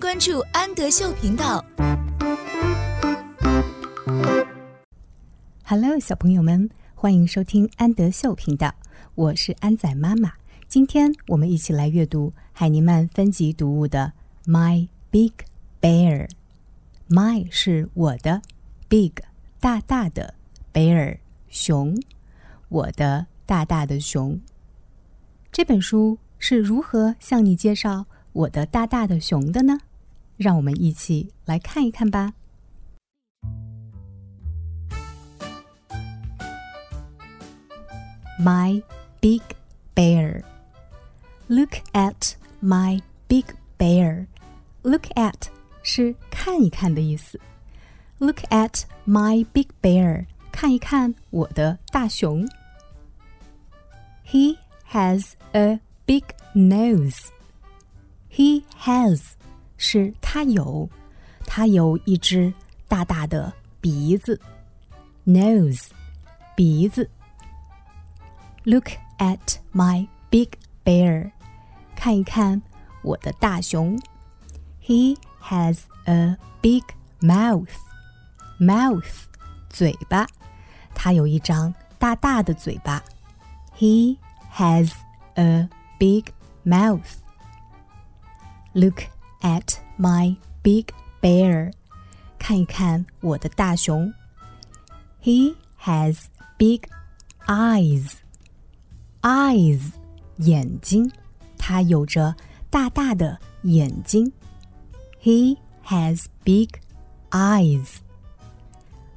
关注安德秀频道。Hello，小朋友们，欢迎收听安德秀频道，我是安仔妈妈。今天我们一起来阅读海尼曼分级读物的《My Big Bear》。My 是我的，Big 大大的，Bear 熊，我的大大的熊。这本书是如何向你介绍我的大大的熊的呢？让我们一起来看一看吧。My big bear. Look at my big bear. Look at 是看一看的意思。Look at my big bear. 看一看我的大熊。He has a big nose. He has 是它有，它有一只大大的鼻子 （nose，鼻子）。Look at my big bear，看一看我的大熊。He has a big mouth，mouth，嘴巴，他有一张大大的嘴巴。He has a big mouth。Look。at my big bear，看一看我的大熊。He has big eyes. Eyes，眼睛，他有着大大的眼睛。He has big eyes.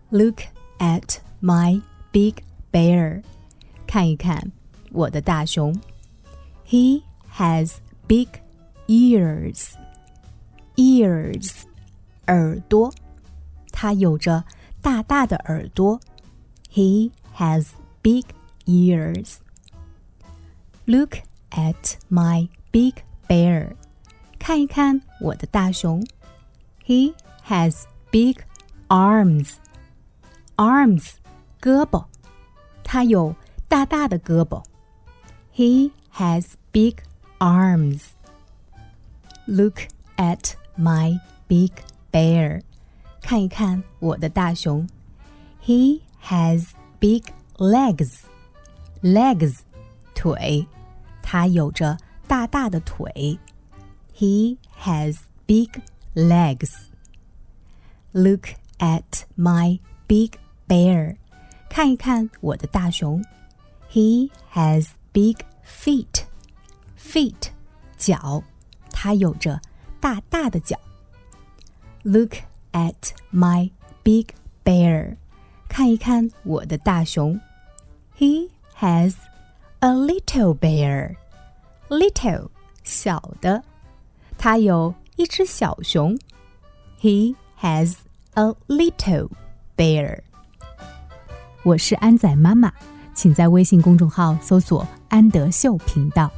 Look at my big bear. 看一看我的大熊。He has big ears. Ears, 耳朵。他有着大大的耳朵。He has big ears. Look at my big bear. 看一看我的大熊。He has big arms. Arms, 胳膊。他有大大的胳膊。He has big arms. Look at my big bear，看一看我的大熊。He has big legs. Legs，腿，他有着大大的腿。He has big legs. Look at my big bear. 看一看我的大熊。He has big feet. Feet，脚，它有着。大大的脚。Look at my big bear，看一看我的大熊。He has a little bear。Little 小的，他有一只小熊。He has a little bear。我是安仔妈妈，请在微信公众号搜索“安德秀频道”。